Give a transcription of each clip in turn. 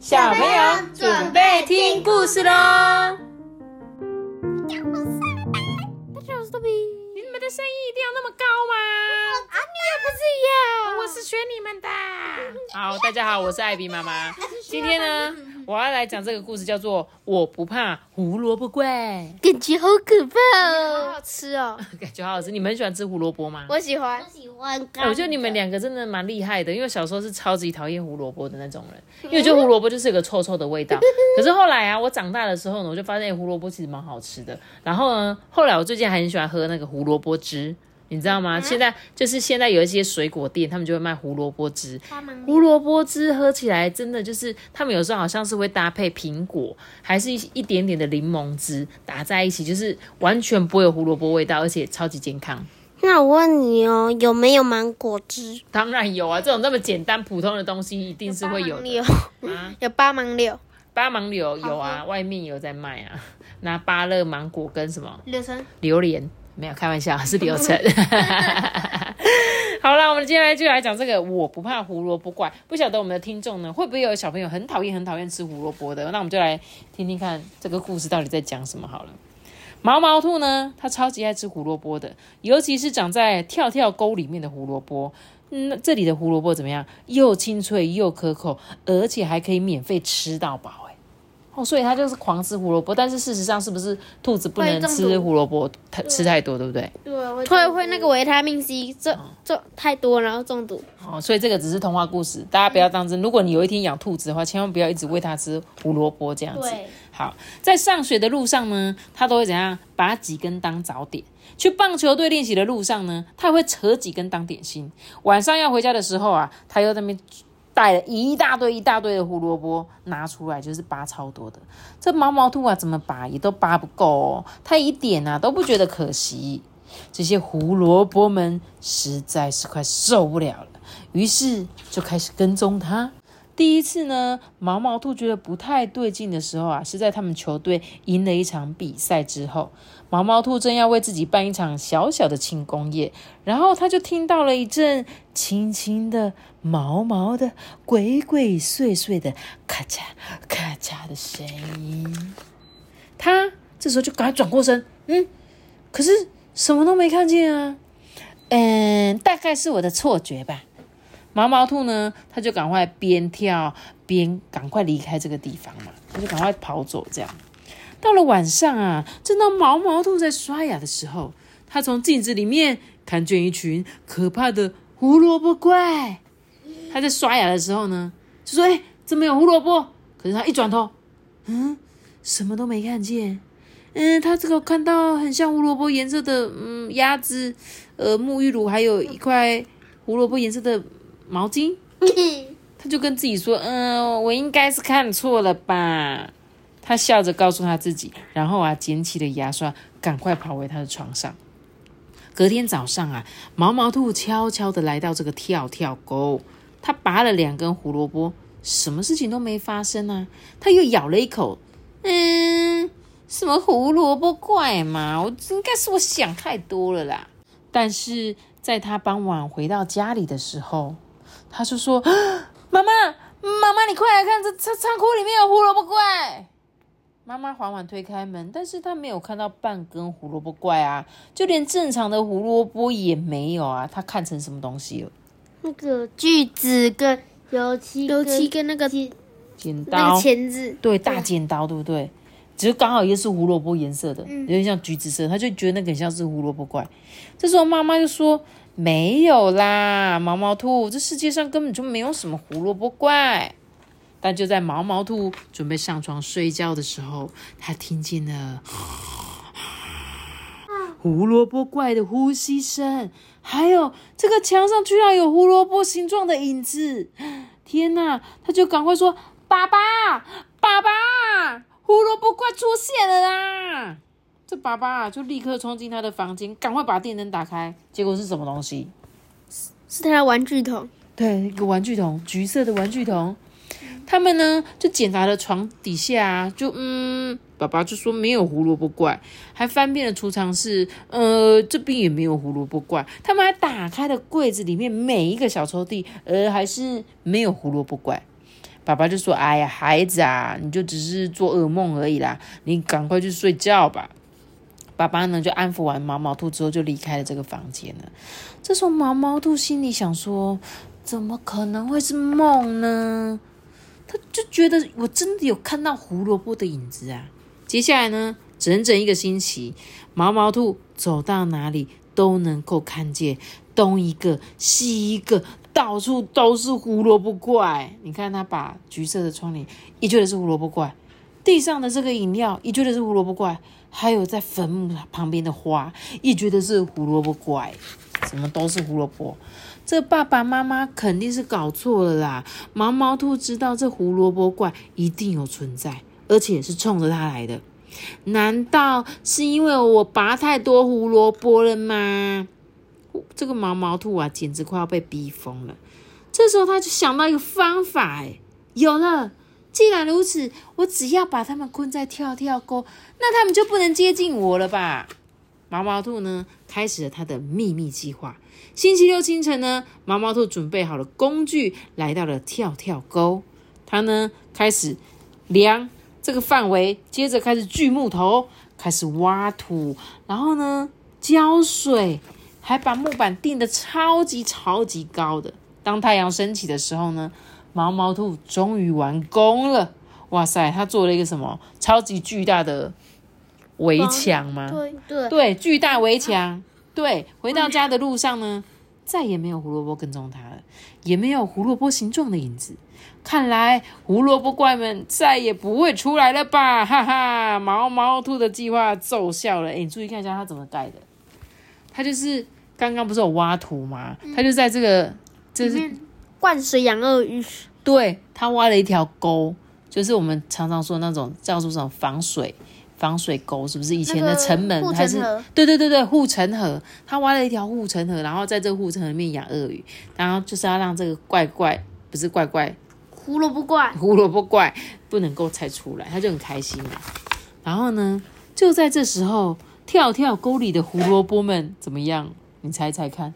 小朋友准备听故事喽！大家好，我是豆比。你们的声音一定要那么高吗？啊，你不是要？我是学你们的。好，大家好，我是艾比妈妈。今天呢，我要来讲这个故事，叫做《我不怕胡萝卜怪》。感觉好可怕哦，好好吃哦，感觉好好吃。你们喜欢吃胡萝卜吗？我喜欢，我喜欢。我觉得你们两个真的蛮厉害的，因为小时候是超级讨厌胡萝卜的那种人，因为我觉得胡萝卜就是有个臭臭的味道。可是后来啊，我长大的时候呢，我就发现胡萝卜其实蛮好吃的。然后呢，后来我最近还很喜欢喝那个胡萝卜汁。你知道吗？现在就是现在有一些水果店，他们就会卖胡萝卜汁。胡萝卜汁喝起来真的就是，他们有时候好像是会搭配苹果，还是一一点点的柠檬汁打在一起，就是完全不会有胡萝卜味道，而且超级健康。那我问你哦，有没有芒果汁？当然有啊，这种那么简单普通的东西一定是会有的。啊，有八芒柳，八芒柳有啊，外面有在卖啊。那芭乐芒果跟什么？柳橙、榴莲。没有开玩笑，是流程。好了，我们接下来就来讲这个。我不怕胡萝卜怪，不晓得我们的听众呢，会不会有小朋友很讨厌、很讨厌吃胡萝卜的？那我们就来听听看这个故事到底在讲什么好了。毛毛兔呢，它超级爱吃胡萝卜的，尤其是长在跳跳沟里面的胡萝卜。嗯，这里的胡萝卜怎么样？又清脆又可口，而且还可以免费吃到饱。哦，所以它就是狂吃胡萝卜，但是事实上是不是兔子不能吃胡萝卜太吃太多，对不对？对，会会那个维他命 C 这这太多，然后中毒。哦，所以这个只是童话故事，大家不要当真。如果你有一天养兔子的话，千万不要一直喂它吃胡萝卜这样子。好，在上学的路上呢，他都会怎样？把几根当早点。去棒球队练习的路上呢，它会扯几根当点心。晚上要回家的时候啊，他又在那边。带了一大堆一大堆的胡萝卜拿出来，就是拔超多的。这毛毛兔啊，怎么拔也都拔不够哦。它一点啊都不觉得可惜。这些胡萝卜们实在是快受不了了，于是就开始跟踪它。第一次呢，毛毛兔觉得不太对劲的时候啊，是在他们球队赢了一场比赛之后。毛毛兔正要为自己办一场小小的庆功宴，然后他就听到了一阵轻轻的、毛毛的、鬼鬼祟祟的咔嚓咔嚓的声音。他这时候就赶快转过身，嗯，可是什么都没看见啊。嗯，大概是我的错觉吧。毛毛兔呢，他就赶快边跳边赶快离开这个地方嘛，他就赶快跑走，这样。到了晚上啊，正当毛毛兔在刷牙的时候，他从镜子里面看见一群可怕的胡萝卜怪。他在刷牙的时候呢，就说：“哎，怎么有胡萝卜？”可是他一转头，嗯，什么都没看见。嗯，他这个看到很像胡萝卜颜色的嗯鸭子，呃，沐浴乳，还有一块胡萝卜颜色的毛巾。他就跟自己说：“嗯，我应该是看错了吧。”他笑着告诉他自己，然后啊，捡起了牙刷，赶快跑回他的床上。隔天早上啊，毛毛兔悄悄的来到这个跳跳沟，他拔了两根胡萝卜，什么事情都没发生啊。他又咬了一口，嗯，什么胡萝卜怪嘛？我应该是我想太多了啦。但是在他傍晚回到家里的时候，他就说：“妈妈，妈妈，你快来看，这仓仓库里面有胡萝卜怪。”妈妈缓缓推开门，但是她没有看到半根胡萝卜怪啊，就连正常的胡萝卜也没有啊。她看成什么东西了？那个锯子跟油漆，油漆跟那个剪刀、钳子，对，大剪刀，对不对？只是刚好也是胡萝卜颜色的，有点像橘子色，他就觉得那个很像是胡萝卜怪。这时候妈妈就说：“没有啦，毛毛兔，这世界上根本就没有什么胡萝卜怪。”但就在毛毛兔准备上床睡觉的时候，他听见了 胡萝卜怪的呼吸声，还有这个墙上居然有胡萝卜形状的影子！天哪！他就赶快说：“爸爸，爸爸，胡萝卜怪出现了啦！”这爸爸啊就立刻冲进他的房间，赶快把电灯打开。结果是什么东西？是是他的玩具桶。对，一个玩具桶，橘色的玩具桶。他们呢就检查了床底下，就嗯，爸爸就说没有胡萝卜怪，还翻遍了储藏室，呃，这边也没有胡萝卜怪。他们还打开了柜子里面每一个小抽屉，呃，还是没有胡萝卜怪。爸爸就说：“哎呀，孩子啊，你就只是做噩梦而已啦，你赶快去睡觉吧。”爸爸呢就安抚完毛毛兔之后，就离开了这个房间了。这时候毛毛兔心里想说：“怎么可能会是梦呢？”他就觉得我真的有看到胡萝卜的影子啊！接下来呢，整整一个星期，毛毛兔走到哪里都能够看见东一个西一个，到处都是胡萝卜怪。你看，他把橘色的窗帘也觉得是胡萝卜怪，地上的这个饮料也觉得是胡萝卜怪，还有在坟墓旁边的花也觉得是胡萝卜怪，什么都是胡萝卜。这爸爸妈妈肯定是搞错了啦！毛毛兔知道这胡萝卜怪一定有存在，而且是冲着他来的。难道是因为我拔太多胡萝卜了吗？这个毛毛兔啊，简直快要被逼疯了。这时候他就想到一个方法，哎，有了！既然如此，我只要把他们困在跳跳沟，那他们就不能接近我了吧？毛毛兔呢，开始了他的秘密计划。星期六清晨呢，毛毛兔准备好了工具，来到了跳跳沟。他呢开始量这个范围，接着开始锯木头，开始挖土，然后呢浇水，还把木板钉得超级超级高的。当太阳升起的时候呢，毛毛兔终于完工了。哇塞，他做了一个什么超级巨大的围墙吗？对对对，巨大围墙。对，回到家的路上呢，再也没有胡萝卜跟踪他了，也没有胡萝卜形状的影子。看来胡萝卜怪们再也不会出来了吧？哈哈，毛毛兔的计划奏效了。哎，你注意看一下它怎么盖的。它就是刚刚不是有挖土吗？它就在这个，这是灌水养鳄鱼。对，他挖了一条沟，就是我们常常说那种叫做什么防水。防水沟是不是以前的城门还是？对对对对，护城河，他挖了一条护城河，然后在这护城河里面养鳄鱼，然后就是要让这个怪怪不是怪怪胡萝卜怪胡萝卜怪不能够猜出来，他就很开心嘛。然后呢，就在这时候，跳跳沟里的胡萝卜们怎么样？你猜猜看，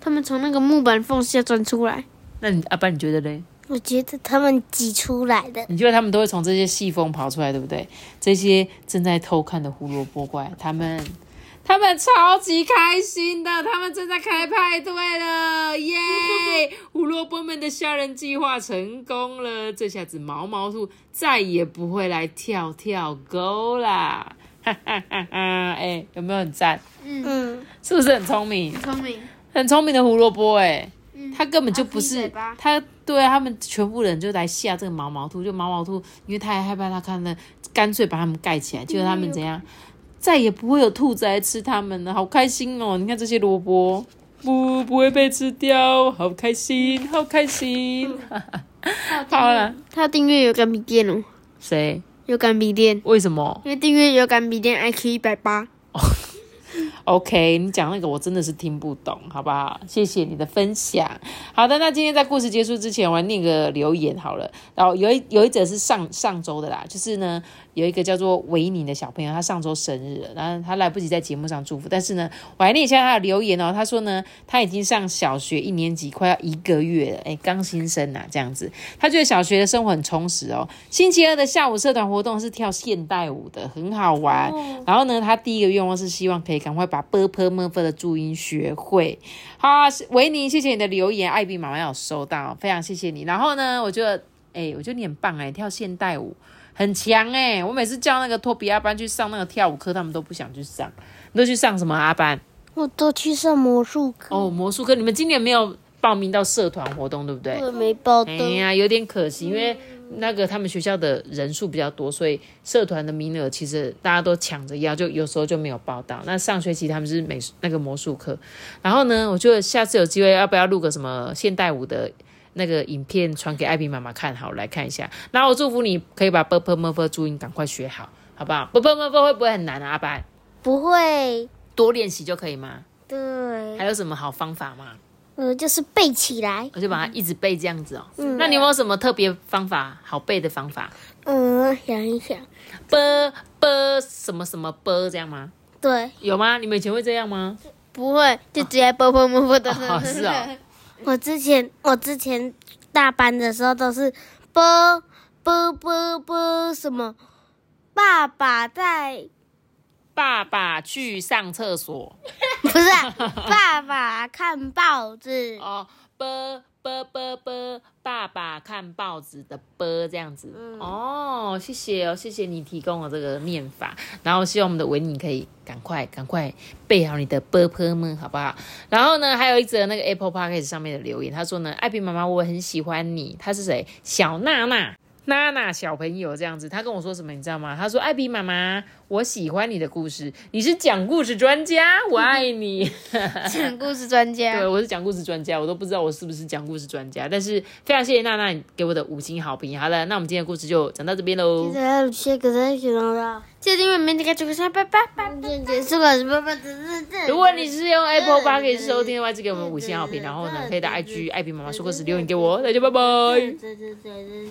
他们从那个木板缝下钻出来。那你阿爸你觉得嘞？我觉得他们挤出来的，你觉得他们都会从这些细缝跑出来，对不对？这些正在偷看的胡萝卜怪，他们，他们超级开心的，他们正在开派对了，耶！胡萝卜们的吓人计划成功了，这下子毛毛兔再也不会来跳跳沟啦，哈哈哈哈！哎，有没有很赞？嗯，是不是很聪明？聪明，很聪明的胡萝卜，哎。他根本就不是他，对他们全部人就来吓这个毛毛兔，就毛毛兔，因为太害怕他看了，干脆把他们盖起来，结果他们怎样，再也不会有兔子来吃他们了，好开心哦！你看这些萝卜，不不会被吃掉，好开心，好开心。好了，他订阅有干笔店哦。谁？有干笔店？为什么？因为订阅有干笔电，IQ 一百八。OK，你讲那个我真的是听不懂，好不好？谢谢你的分享。好的，那今天在故事结束之前，我念个留言好了。然后有一有一则是上上周的啦，就是呢。有一个叫做维尼的小朋友，他上周生日了，然后他来不及在节目上祝福，但是呢，我还念一下他的留言哦。他说呢，他已经上小学一年级，快要一个月了，哎，刚新生呐，这样子，他觉得小学的生活很充实哦。星期二的下午社团活动是跳现代舞的，很好玩。然后呢，他第一个愿望是希望可以赶快把 b p m f 的注音学会。好，维尼，谢谢你的留言，艾比妈妈有收到，非常谢谢你。然后呢，我觉得，哎，我觉得你很棒哎，跳现代舞。很强哎！我每次叫那个托比阿班去上那个跳舞课，他们都不想去上。你都去上什么阿班？我都去上魔术课。哦，魔术课，你们今年没有报名到社团活动，对不对？我没报。哎呀，有点可惜，因为那个他们学校的人数比较多，所以社团的名额其实大家都抢着要，就有时候就没有报到。那上学期他们是美那个魔术课，然后呢，我觉得下次有机会要不要录个什么现代舞的？那个影片传给艾比妈妈看好，来看一下。那我祝福你可以把 b p m f 注音赶快学好，好不好？b p m f 会不会很难啊？阿班不会，多练习就可以吗？对。还有什么好方法吗？呃，就是背起来，我就把它一直背这样子哦。嗯。那你有没有什么特别方法，好背的方法？嗯，想一想。b b 什么什么 b 这样吗？对。有吗？你们以前会这样吗？不会，就直接 b p m f 的。是啊。我之前我之前大班的时候都是啵啵啵啵什么？爸爸在，爸爸去上厕所，不是，爸爸看报纸。哦，啵啵啵啵，爸爸看报纸的啵这样子。哦，谢谢哦，谢谢你提供了这个念法，然后希望我们的维尼可以赶快赶快背好你的啵啵们，好不好？然后呢，还有一则那个 Apple Podcast 上面的留言，他说呢，艾比妈妈，我很喜欢你。他是谁？小娜娜。娜娜小朋友这样子，他跟我说什么，你知道吗？他说：“艾比妈妈，我喜欢你的故事，你是讲故事专家，我爱你。”讲故事专家，对，我是讲故事专家，我都不知道我是不是讲故事专家，但是非常谢谢娜娜给我的五星好评。好了，那我们今天的故事就讲到这边喽。记得谢个赞，喜欢了。记得订阅，明天开这个拜拜拜拜。结束了，拜拜。如果你是用 Apple 八可以收听的话，就给我们五星好评，然后呢，可以到 IG 艾比妈妈说故事留言给我，大家拜拜。